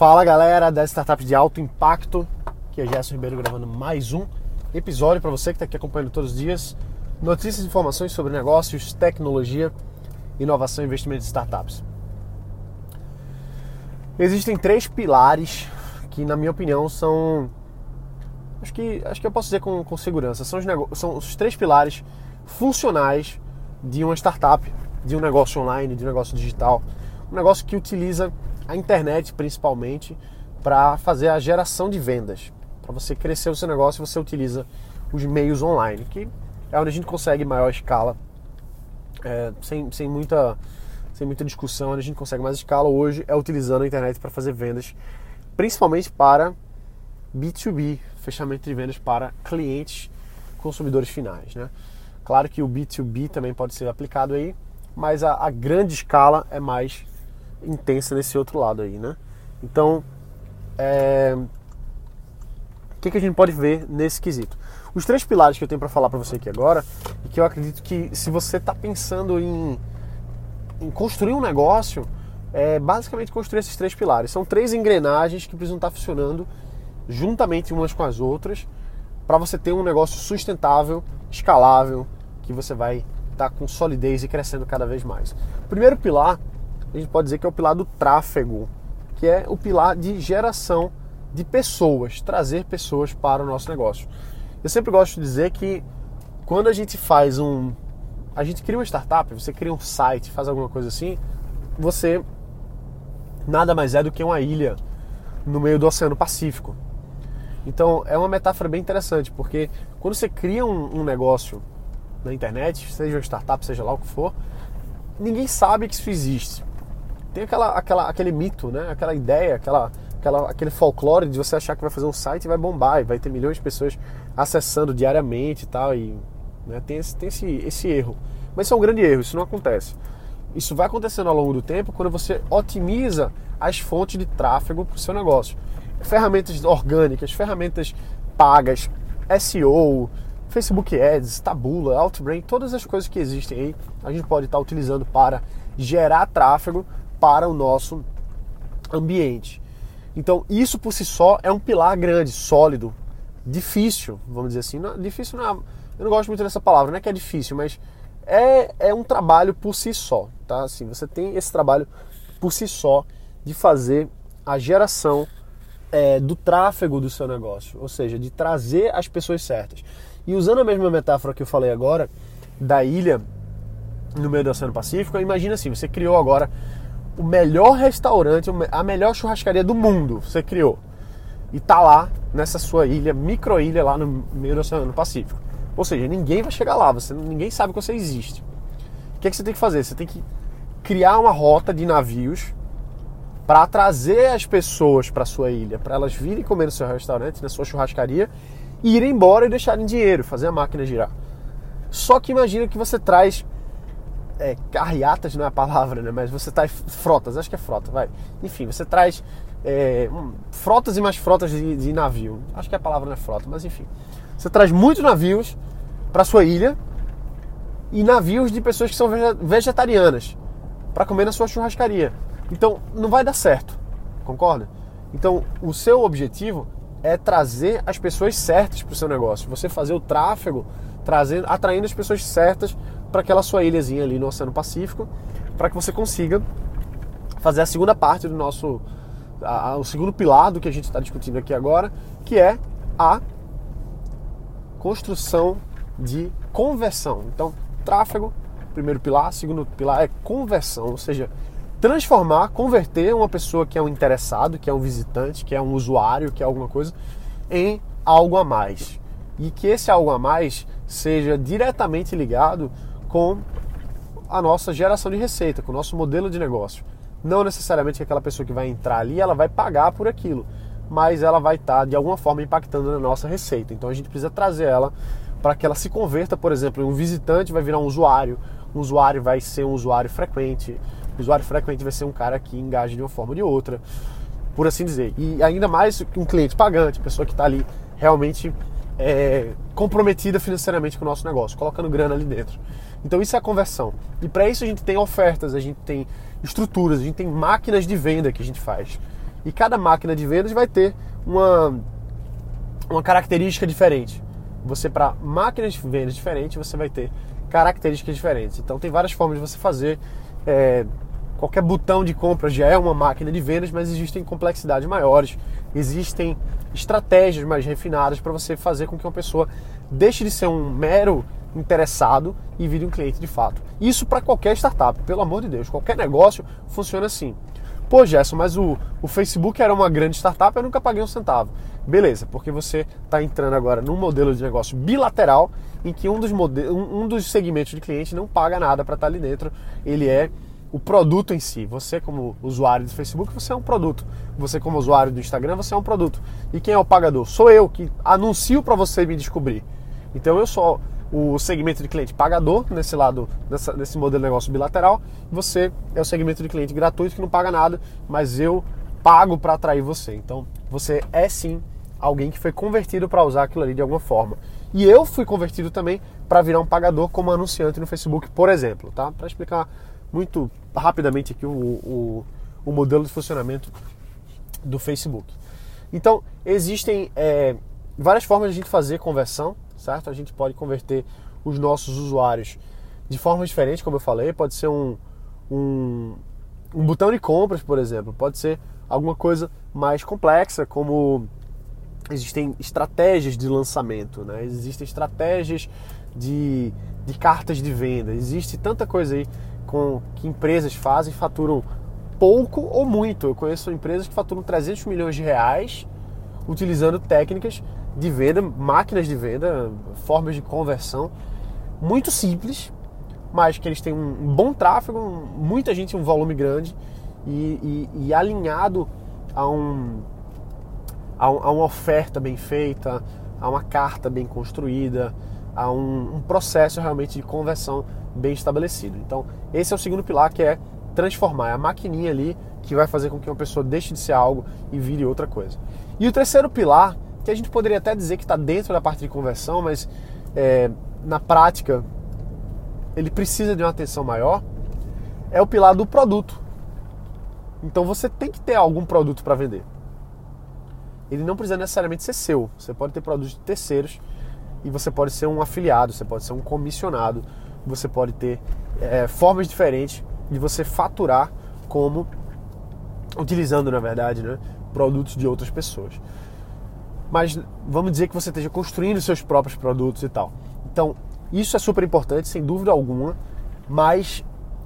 Fala galera das startups de alto impacto, que é Gerson Ribeiro gravando mais um episódio para você que está aqui acompanhando todos os dias. Notícias e informações sobre negócios, tecnologia, inovação e investimento em startups. Existem três pilares que, na minha opinião, são. Acho que, acho que eu posso dizer com, com segurança. São os, são os três pilares funcionais de uma startup, de um negócio online, de um negócio digital. Um negócio que utiliza a internet principalmente para fazer a geração de vendas. Para você crescer o seu negócio, você utiliza os meios online, que é onde a gente consegue maior escala, é, sem, sem, muita, sem muita discussão, onde a gente consegue mais escala hoje é utilizando a internet para fazer vendas, principalmente para B2B, fechamento de vendas para clientes, consumidores finais. Né? Claro que o B2B também pode ser aplicado aí, mas a, a grande escala é mais intensa nesse outro lado aí, né? Então, é... o que, que a gente pode ver nesse quesito? Os três pilares que eu tenho para falar para você aqui agora, e que eu acredito que se você está pensando em, em construir um negócio, é basicamente construir esses três pilares. São três engrenagens que precisam estar funcionando juntamente umas com as outras para você ter um negócio sustentável, escalável, que você vai estar tá com solidez e crescendo cada vez mais. O primeiro pilar a gente pode dizer que é o pilar do tráfego, que é o pilar de geração de pessoas, trazer pessoas para o nosso negócio. Eu sempre gosto de dizer que quando a gente faz um. A gente cria uma startup, você cria um site, faz alguma coisa assim, você nada mais é do que uma ilha no meio do Oceano Pacífico. Então é uma metáfora bem interessante, porque quando você cria um, um negócio na internet, seja uma startup, seja lá o que for, ninguém sabe que isso existe tem aquela, aquela, aquele mito, né? aquela ideia, aquela, aquela, aquele folclore de você achar que vai fazer um site e vai bombar, e vai ter milhões de pessoas acessando diariamente e tal. E, né? Tem, esse, tem esse, esse erro. Mas isso é um grande erro, isso não acontece. Isso vai acontecendo ao longo do tempo quando você otimiza as fontes de tráfego para o seu negócio. Ferramentas orgânicas, ferramentas pagas, SEO, Facebook Ads, Tabula, Outbrain, todas as coisas que existem aí, a gente pode estar utilizando para gerar tráfego para o nosso ambiente. Então, isso por si só é um pilar grande, sólido, difícil, vamos dizer assim. Não, difícil não é, eu não gosto muito dessa palavra, não é que é difícil, mas é, é um trabalho por si só, tá? Assim, você tem esse trabalho por si só de fazer a geração é, do tráfego do seu negócio, ou seja, de trazer as pessoas certas. E usando a mesma metáfora que eu falei agora da ilha no meio do Oceano Pacífico, imagina assim, você criou agora o melhor restaurante, a melhor churrascaria do mundo você criou. E tá lá nessa sua ilha, micro-ilha lá no meio do Oceano Pacífico. Ou seja, ninguém vai chegar lá, você, ninguém sabe que você existe. O que, é que você tem que fazer? Você tem que criar uma rota de navios para trazer as pessoas para sua ilha, para elas virem comer no seu restaurante, na sua churrascaria, e irem embora e deixarem dinheiro, fazer a máquina girar. Só que imagina que você traz é, carreatas não é a palavra, né? Mas você traz frotas, acho que é frota, vai. Enfim, você traz é, um, frotas e mais frotas de, de, navio. Acho que a palavra não é frota, mas enfim. Você traz muitos navios para sua ilha e navios de pessoas que são vegetarianas para comer na sua churrascaria. Então, não vai dar certo, concorda? Então, o seu objetivo é trazer as pessoas certas para o seu negócio. Você fazer o tráfego, trazendo, atraindo as pessoas certas para aquela sua ilhazinha ali no Oceano Pacífico, para que você consiga fazer a segunda parte do nosso, a, a, o segundo pilar do que a gente está discutindo aqui agora, que é a construção de conversão. Então, tráfego, primeiro pilar, segundo pilar é conversão, ou seja, transformar, converter uma pessoa que é um interessado, que é um visitante, que é um usuário, que é alguma coisa, em algo a mais. E que esse algo a mais seja diretamente ligado com a nossa geração de receita, com o nosso modelo de negócio. Não necessariamente que aquela pessoa que vai entrar ali, ela vai pagar por aquilo, mas ela vai estar de alguma forma impactando na nossa receita. Então a gente precisa trazer ela para que ela se converta, por exemplo, um visitante vai virar um usuário, um usuário vai ser um usuário frequente, o usuário frequente vai ser um cara que engaja de uma forma ou de outra, por assim dizer. E ainda mais um cliente pagante, pessoa que está ali realmente é, comprometida financeiramente com o nosso negócio, colocando grana ali dentro. Então isso é a conversão. E para isso a gente tem ofertas, a gente tem estruturas, a gente tem máquinas de venda que a gente faz. E cada máquina de vendas vai ter uma, uma característica diferente. Você, para máquinas de vendas diferentes, você vai ter características diferentes. Então, tem várias formas de você fazer. É, qualquer botão de compra já é uma máquina de vendas, mas existem complexidades maiores, existem estratégias mais refinadas para você fazer com que uma pessoa deixe de ser um mero interessado e vire um cliente de fato. Isso para qualquer startup, pelo amor de Deus, qualquer negócio funciona assim. Pô, Gerson, mas o, o Facebook era uma grande startup, eu nunca paguei um centavo. Beleza, porque você está entrando agora num modelo de negócio bilateral em que um dos, um, um dos segmentos de cliente não paga nada para estar ali dentro. Ele é o produto em si. Você, como usuário do Facebook, você é um produto. Você, como usuário do Instagram, você é um produto. E quem é o pagador? Sou eu que anuncio para você me descobrir. Então eu sou o segmento de cliente pagador nesse lado, nessa, nesse modelo de negócio bilateral. Você é o segmento de cliente gratuito que não paga nada, mas eu pago para atrair você. Então você é sim alguém que foi convertido para usar aquilo ali de alguma forma. E eu fui convertido também para virar um pagador como anunciante no Facebook, por exemplo, tá? Para explicar muito rapidamente aqui o, o, o, modelo de funcionamento do Facebook. Então, existem é, várias formas de a gente fazer conversão, certo? A gente pode converter os nossos usuários de formas diferentes, como eu falei, pode ser um, um, um botão de compras, por exemplo, pode ser alguma coisa mais complexa, como existem estratégias de lançamento, né? existem estratégias de, de cartas de venda, existe tanta coisa aí com que empresas fazem faturam pouco ou muito. Eu conheço empresas que faturam 300 milhões de reais utilizando técnicas de venda, máquinas de venda, formas de conversão muito simples, mas que eles têm um bom tráfego, muita gente, um volume grande e, e, e alinhado a, um, a, a, uma oferta bem feita, a uma carta bem construída, a um, um processo realmente de conversão bem estabelecido. Então, esse é o segundo pilar que é transformar, é a maquininha ali que vai fazer com que uma pessoa deixe de ser algo e vire outra coisa. E o terceiro pilar, que a gente poderia até dizer que está dentro da parte de conversão, mas é, na prática ele precisa de uma atenção maior, é o pilar do produto. Então você tem que ter algum produto para vender. Ele não precisa necessariamente ser seu. Você pode ter produtos de terceiros e você pode ser um afiliado, você pode ser um comissionado, você pode ter é, formas diferentes de você faturar como utilizando, na verdade, né, produtos de outras pessoas. Mas vamos dizer que você esteja construindo seus próprios produtos e tal. Então, isso é super importante, sem dúvida alguma, mas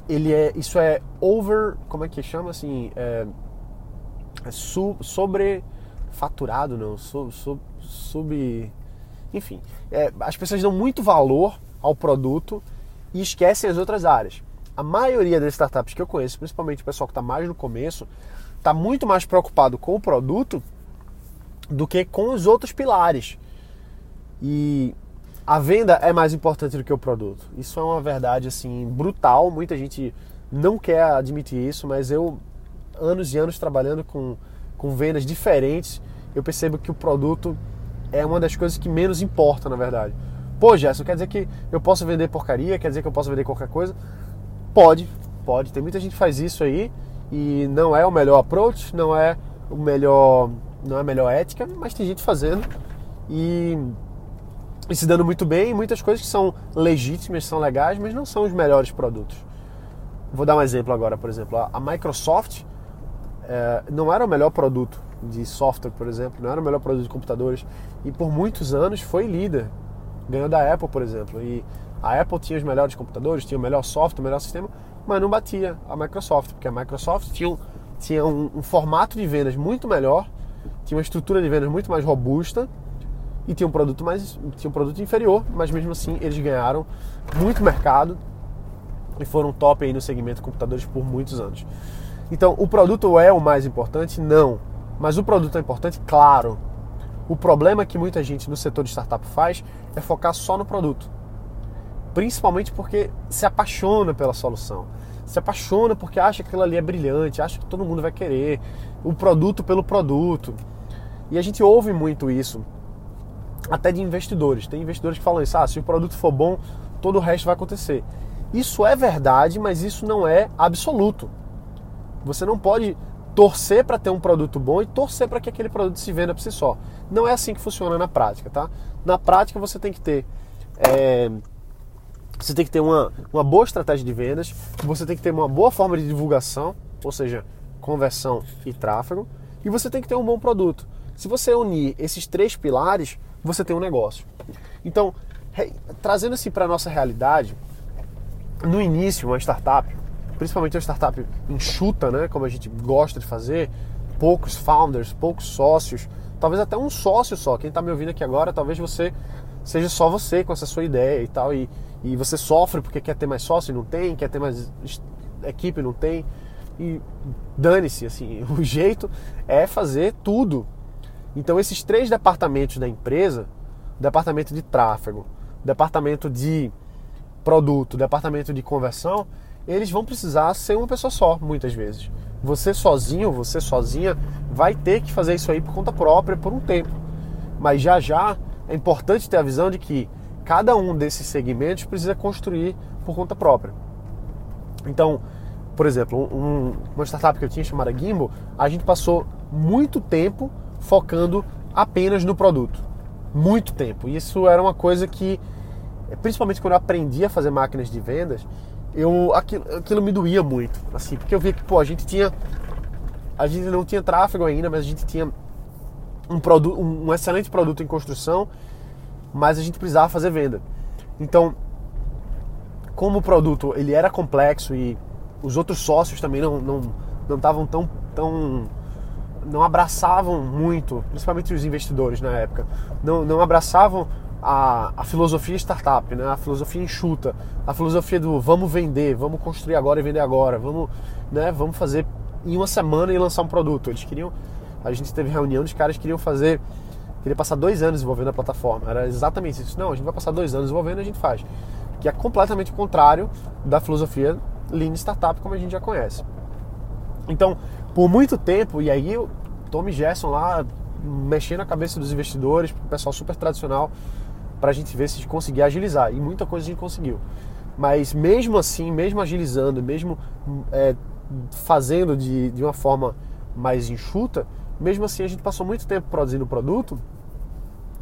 ele é, isso é over, como é que chama assim, é, é su, não, sub, sub, sub enfim, é, as pessoas dão muito valor ao produto e esquecem as outras áreas. A maioria das startups que eu conheço, principalmente o pessoal que está mais no começo, está muito mais preocupado com o produto do que com os outros pilares. E a venda é mais importante do que o produto. Isso é uma verdade assim brutal. Muita gente não quer admitir isso, mas eu anos e anos trabalhando com, com vendas diferentes, eu percebo que o produto é uma das coisas que menos importa, na verdade. Pô, Gerson, quer dizer que eu posso vender porcaria? Quer dizer que eu posso vender qualquer coisa? Pode, pode. Tem muita gente que faz isso aí e não é o melhor approach, não é o melhor, não é a melhor ética, mas tem gente fazendo e, e se dando muito bem. Muitas coisas que são legítimas, são legais, mas não são os melhores produtos. Vou dar um exemplo agora, por exemplo, a Microsoft é, não era o melhor produto de software, por exemplo, não era o melhor produto de computadores e por muitos anos foi líder Ganhou da Apple, por exemplo. E a Apple tinha os melhores computadores, tinha o melhor software, o melhor sistema, mas não batia a Microsoft, porque a Microsoft tinha, um, tinha um, um formato de vendas muito melhor, tinha uma estrutura de vendas muito mais robusta e tinha um produto mais tinha um produto inferior, mas mesmo assim eles ganharam muito mercado e foram top aí no segmento de computadores por muitos anos. Então, o produto é o mais importante? Não. Mas o produto é importante? Claro. O problema que muita gente no setor de startup faz é focar só no produto. Principalmente porque se apaixona pela solução. Se apaixona porque acha que aquilo ali é brilhante, acha que todo mundo vai querer. O produto pelo produto. E a gente ouve muito isso, até de investidores. Tem investidores que falam isso: ah, se o produto for bom, todo o resto vai acontecer. Isso é verdade, mas isso não é absoluto. Você não pode torcer para ter um produto bom e torcer para que aquele produto se venda por si só. Não é assim que funciona na prática, tá? Na prática você tem que ter é, você tem que ter uma, uma boa estratégia de vendas, você tem que ter uma boa forma de divulgação, ou seja, conversão e tráfego, e você tem que ter um bom produto. Se você unir esses três pilares, você tem um negócio. Então, trazendo assim para a nossa realidade, no início, uma startup, principalmente uma startup enxuta, né, como a gente gosta de fazer, poucos founders, poucos sócios, talvez até um sócio só. Quem está me ouvindo aqui agora, talvez você seja só você com essa sua ideia e tal, e, e você sofre porque quer ter mais sócio e não tem, quer ter mais equipe e não tem. E dane-se, assim, o jeito é fazer tudo. Então esses três departamentos da empresa, departamento de tráfego, departamento de produto, departamento de conversão, eles vão precisar ser uma pessoa só, muitas vezes. Você sozinho, você sozinha, vai ter que fazer isso aí por conta própria por um tempo. Mas já já é importante ter a visão de que cada um desses segmentos precisa construir por conta própria. Então, por exemplo, um, uma startup que eu tinha chamada Gimbal, a gente passou muito tempo focando apenas no produto. Muito tempo. Isso era uma coisa que principalmente quando eu aprendi a fazer máquinas de vendas, eu aquilo, aquilo me doía muito, assim, porque eu via que pô, a gente tinha a gente não tinha tráfego ainda, mas a gente tinha um produto, um excelente produto em construção, mas a gente precisava fazer venda. Então, como o produto ele era complexo e os outros sócios também não não não estavam tão tão não abraçavam muito, principalmente os investidores na época, não, não abraçavam a, a filosofia startup, né? a filosofia enxuta, a filosofia do vamos vender, vamos construir agora e vender agora, vamos, né? vamos fazer em uma semana e lançar um produto. Eles queriam, a gente teve reunião, os caras queriam fazer, queria passar dois anos desenvolvendo a plataforma. Era exatamente isso. Não, a gente vai passar dois anos desenvolvendo e a gente faz. Que é completamente o contrário da filosofia Lean Startup como a gente já conhece. Então, por muito tempo, e aí o Tommy Gerson lá mexendo a cabeça dos investidores, pessoal super tradicional, para a gente ver se conseguir agilizar. E muita coisa a gente conseguiu. Mas mesmo assim, mesmo agilizando, mesmo é, fazendo de, de uma forma mais enxuta, mesmo assim a gente passou muito tempo produzindo o produto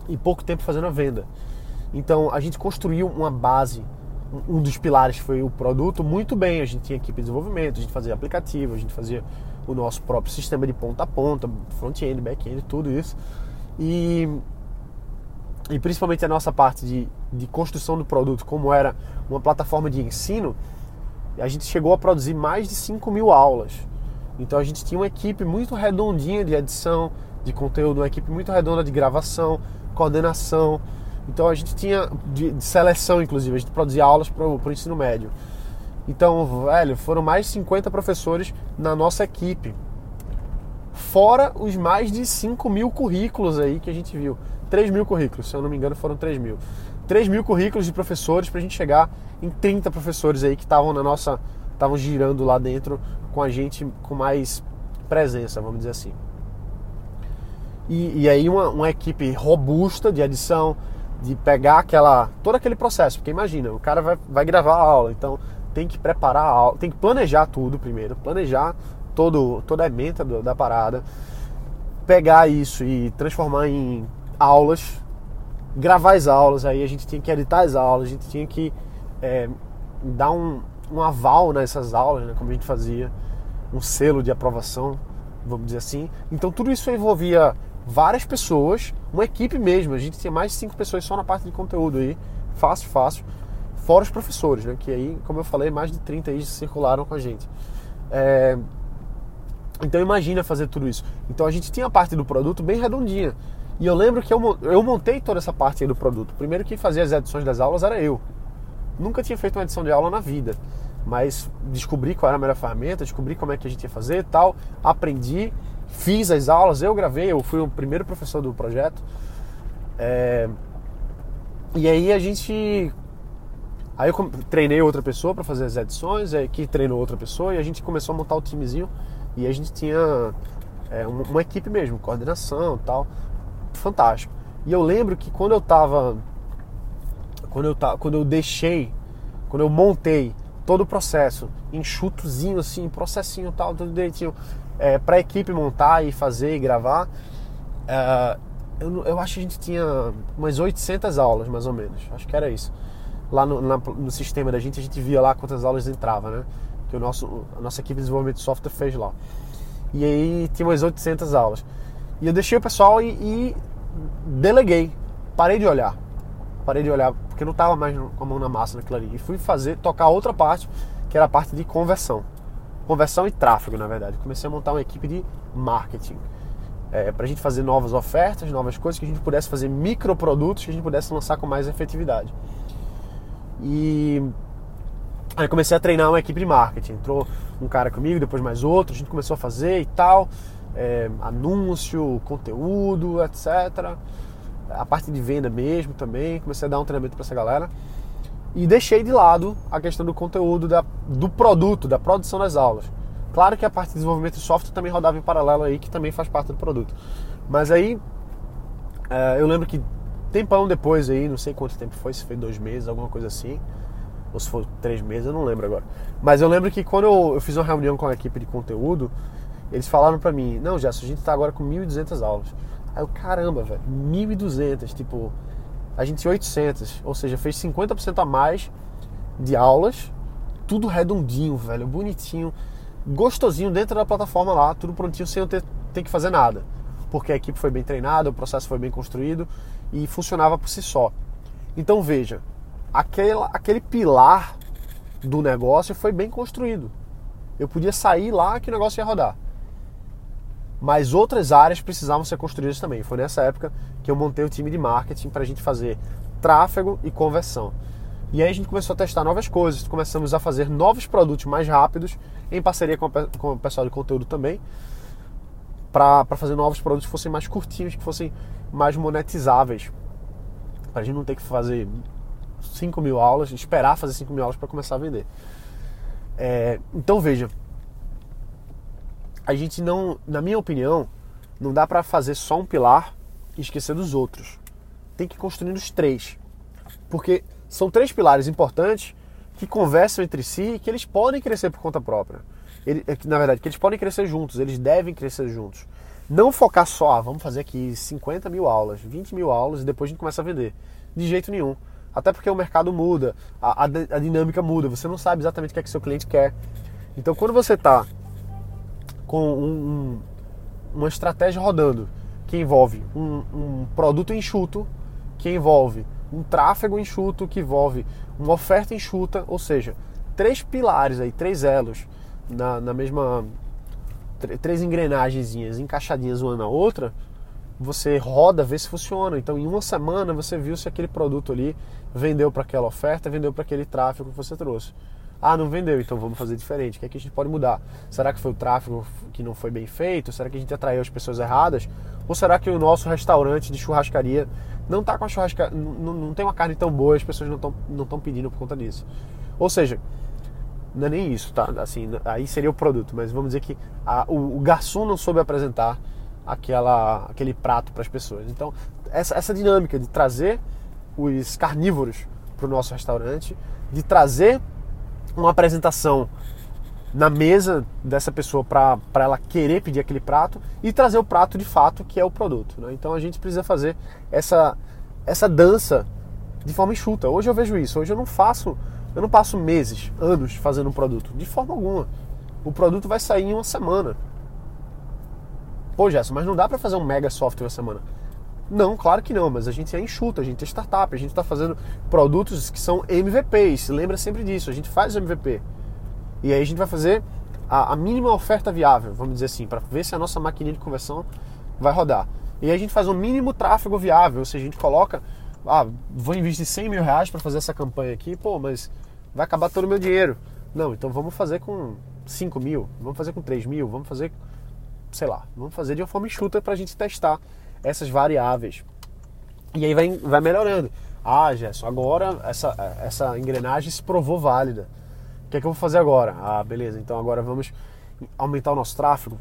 e pouco tempo fazendo a venda. Então a gente construiu uma base, um dos pilares foi o produto muito bem. A gente tinha equipe de desenvolvimento, a gente fazia aplicativo, a gente fazia o nosso próprio sistema de ponta a ponta, front-end, back-end, tudo isso. E e principalmente a nossa parte de, de construção do produto, como era uma plataforma de ensino, a gente chegou a produzir mais de 5 mil aulas. Então a gente tinha uma equipe muito redondinha de edição de conteúdo, uma equipe muito redonda de gravação, coordenação. Então a gente tinha de, de seleção, inclusive, a gente produzia aulas para o ensino médio. Então, velho, foram mais de 50 professores na nossa equipe. Fora os mais de 5 mil currículos aí que a gente viu. 3 mil currículos, se eu não me engano, foram 3 mil. 3 mil currículos de professores para a gente chegar em 30 professores aí que estavam na nossa. estavam girando lá dentro com a gente com mais presença, vamos dizer assim. E, e aí uma, uma, equipe robusta de edição, de pegar aquela. todo aquele processo, porque imagina, o cara vai, vai gravar a aula, então tem que preparar a aula, tem que planejar tudo primeiro, planejar todo, toda a emenda da parada, pegar isso e transformar em aulas, gravar as aulas, aí a gente tinha que editar as aulas, a gente tinha que é, dar um, um aval nessas aulas, né, como a gente fazia, um selo de aprovação, vamos dizer assim. Então tudo isso envolvia várias pessoas, uma equipe mesmo, a gente tinha mais de cinco pessoas só na parte de conteúdo aí, fácil, fácil, fora os professores, né, que aí, como eu falei, mais de 30 aí circularam com a gente. É, então imagina fazer tudo isso. Então a gente tinha a parte do produto bem redondinha. E eu lembro que eu, eu montei toda essa parte do produto. Primeiro quem fazia as edições das aulas era eu. Nunca tinha feito uma edição de aula na vida. Mas descobri qual era a melhor ferramenta, descobri como é que a gente ia fazer e tal. Aprendi, fiz as aulas, eu gravei, eu fui o primeiro professor do projeto. É... E aí a gente. Aí eu treinei outra pessoa para fazer as edições, que treinou outra pessoa e a gente começou a montar o timezinho. E a gente tinha é, uma, equipe mesmo, coordenação tal fantástico. E eu lembro que quando eu tava. Quando eu, tava, quando eu deixei, quando eu montei todo o processo, enxutozinho assim, processinho tal, tudo direitinho, é, para a equipe montar e fazer e gravar, é, eu, eu, acho que a gente tinha umas 800 aulas, mais ou menos. Acho que era isso. Lá no, na, no sistema da gente, a gente via lá quantas aulas entrava, né? Que o nosso, a nossa equipe de desenvolvimento de software fez lá. E aí tinha umas 800 aulas. E eu deixei o pessoal e, e deleguei. Parei de olhar. Parei de olhar, porque não estava mais com a mão na massa naquilo ali. E fui fazer, tocar outra parte, que era a parte de conversão. Conversão e tráfego, na verdade. Comecei a montar uma equipe de marketing. É, para a gente fazer novas ofertas, novas coisas, que a gente pudesse fazer microprodutos que a gente pudesse lançar com mais efetividade. E aí comecei a treinar uma equipe de marketing. Entrou um cara comigo, depois mais outro, a gente começou a fazer e tal. É, anúncio, conteúdo, etc. A parte de venda mesmo também. Comecei a dar um treinamento para essa galera. E deixei de lado a questão do conteúdo, da, do produto, da produção das aulas. Claro que a parte de desenvolvimento de software também rodava em paralelo aí, que também faz parte do produto. Mas aí, é, eu lembro que tempão depois aí, não sei quanto tempo foi, se foi dois meses, alguma coisa assim, ou se foi três meses, eu não lembro agora. Mas eu lembro que quando eu, eu fiz uma reunião com a equipe de conteúdo, eles falaram pra mim, não, Gerson, a gente tá agora com 1.200 aulas. Aí eu, caramba, velho, 1.200, tipo, a gente tinha 800, ou seja, fez 50% a mais de aulas, tudo redondinho, velho, bonitinho gostosinho dentro da plataforma lá, tudo prontinho sem eu ter, ter que fazer nada. Porque a equipe foi bem treinada, o processo foi bem construído e funcionava por si só. Então veja, aquele, aquele pilar do negócio foi bem construído. Eu podia sair lá que o negócio ia rodar. Mas outras áreas precisavam ser construídas também. Foi nessa época que eu montei o time de marketing para a gente fazer tráfego e conversão. E aí a gente começou a testar novas coisas, começamos a fazer novos produtos mais rápidos, em parceria com, o pessoal de conteúdo também, para fazer novos produtos que fossem mais curtinhos, que fossem mais monetizáveis. Para a gente não ter que fazer 5 mil aulas, esperar fazer 5 mil aulas para começar a vender. É, então veja, a gente não, na minha opinião, não dá para fazer só um pilar e esquecer dos outros. Tem que construir os três. Porque são três pilares importantes que conversam entre si e que eles podem crescer por conta própria. Ele, é na verdade, que eles podem crescer juntos, eles devem crescer juntos. Não focar só, ah, vamos fazer aqui 50 mil aulas, 20 mil aulas e depois a gente começa a vender. De jeito nenhum. Até porque o mercado muda, a, a, a dinâmica muda, você não sabe exatamente o que é que seu cliente quer. Então quando você está com um, um, uma estratégia rodando que envolve um, um produto enxuto, que envolve um tráfego enxuto que envolve uma oferta enxuta, ou seja, três pilares aí, três elos na, na mesma três engrenagenzinhas encaixadinhas uma na outra, você roda, vê se funciona. Então, em uma semana você viu se aquele produto ali vendeu para aquela oferta, vendeu para aquele tráfego que você trouxe. Ah, não vendeu, então vamos fazer diferente. O que, é que a gente pode mudar? Será que foi o tráfego que não foi bem feito? Será que a gente atraiu as pessoas erradas? Ou será que o nosso restaurante de churrascaria não tá com a churrasca, não, não tem uma carne tão boa, as pessoas não estão não estão pedindo por conta disso. Ou seja, não é nem isso, tá? Assim, aí seria o produto, mas vamos dizer que a, o, o, garçom não soube apresentar aquela, aquele prato para as pessoas. Então, essa, essa dinâmica de trazer os carnívoros para o nosso restaurante, de trazer uma apresentação na mesa dessa pessoa para ela querer pedir aquele prato e trazer o prato de fato que é o produto. Né? Então a gente precisa fazer essa, essa dança de forma enxuta. Hoje eu vejo isso. Hoje eu não faço, eu não passo meses, anos fazendo um produto de forma alguma. O produto vai sair em uma semana. Pô, Gerson, mas não dá para fazer um mega software semana. Não, claro que não, mas a gente é enxuta, a gente é startup, a gente está fazendo produtos que são MVPs. Lembra sempre disso, a gente faz MVP. E aí a gente vai fazer a, a mínima oferta viável, vamos dizer assim, para ver se a nossa maquininha de conversão vai rodar. E aí a gente faz um mínimo tráfego viável, ou seja, a gente coloca, ah, vou investir 100 mil reais para fazer essa campanha aqui, pô, mas vai acabar todo o meu dinheiro. Não, então vamos fazer com 5 mil, vamos fazer com 3 mil, vamos fazer, sei lá, vamos fazer de uma forma enxuta para a gente testar essas variáveis. E aí vai, vai melhorando. Ah, Gerson, agora essa, essa engrenagem se provou válida que é que eu vou fazer agora? Ah, beleza, então agora vamos aumentar o nosso tráfego,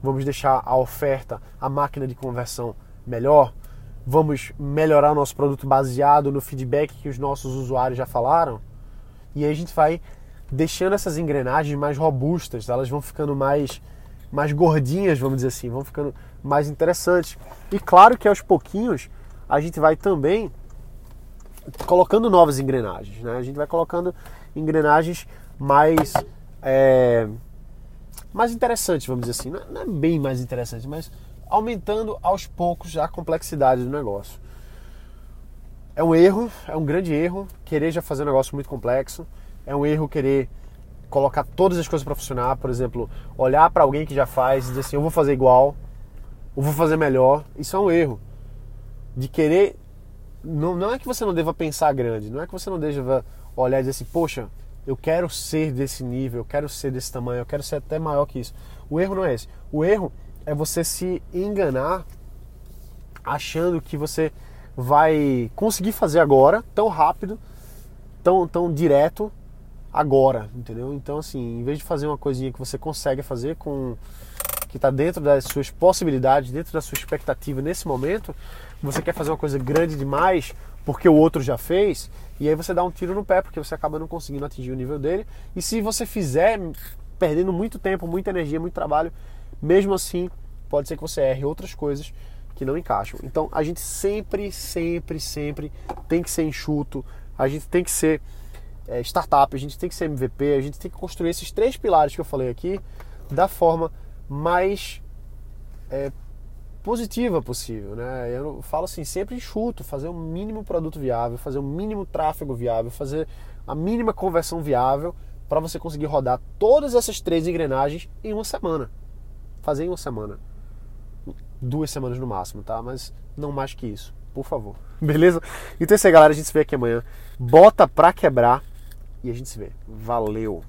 vamos deixar a oferta, a máquina de conversão melhor, vamos melhorar o nosso produto baseado no feedback que os nossos usuários já falaram, e aí a gente vai deixando essas engrenagens mais robustas, elas vão ficando mais mais gordinhas, vamos dizer assim, vão ficando mais interessantes. E claro que aos pouquinhos a gente vai também colocando novas engrenagens, né? A gente vai colocando engrenagens mais é, mais interessantes, vamos dizer assim. Não é bem mais interessantes, mas aumentando aos poucos a complexidade do negócio. É um erro, é um grande erro querer já fazer um negócio muito complexo. É um erro querer colocar todas as coisas para funcionar. Por exemplo, olhar para alguém que já faz e dizer assim: eu vou fazer igual, eu vou fazer melhor. Isso é um erro. De querer. Não, não é que você não deva pensar grande, não é que você não deva olhar e dizer assim: poxa, eu quero ser desse nível, eu quero ser desse tamanho, eu quero ser até maior que isso. O erro não é esse. O erro é você se enganar achando que você vai conseguir fazer agora, tão rápido, tão, tão direto, agora, entendeu? Então, assim, em vez de fazer uma coisinha que você consegue fazer com que está dentro das suas possibilidades, dentro da sua expectativa nesse momento, você quer fazer uma coisa grande demais porque o outro já fez, e aí você dá um tiro no pé porque você acaba não conseguindo atingir o nível dele. E se você fizer perdendo muito tempo, muita energia, muito trabalho, mesmo assim, pode ser que você erre outras coisas que não encaixam. Então a gente sempre, sempre, sempre tem que ser enxuto, a gente tem que ser é, startup, a gente tem que ser MVP, a gente tem que construir esses três pilares que eu falei aqui da forma mais é, positiva possível. Né? Eu falo assim, sempre enxuto, fazer o mínimo produto viável, fazer o mínimo tráfego viável, fazer a mínima conversão viável para você conseguir rodar todas essas três engrenagens em uma semana fazer em uma semana. Duas semanas no máximo, tá? Mas não mais que isso, por favor. Beleza? Então é isso aí, galera. A gente se vê aqui amanhã. Bota pra quebrar e a gente se vê. Valeu!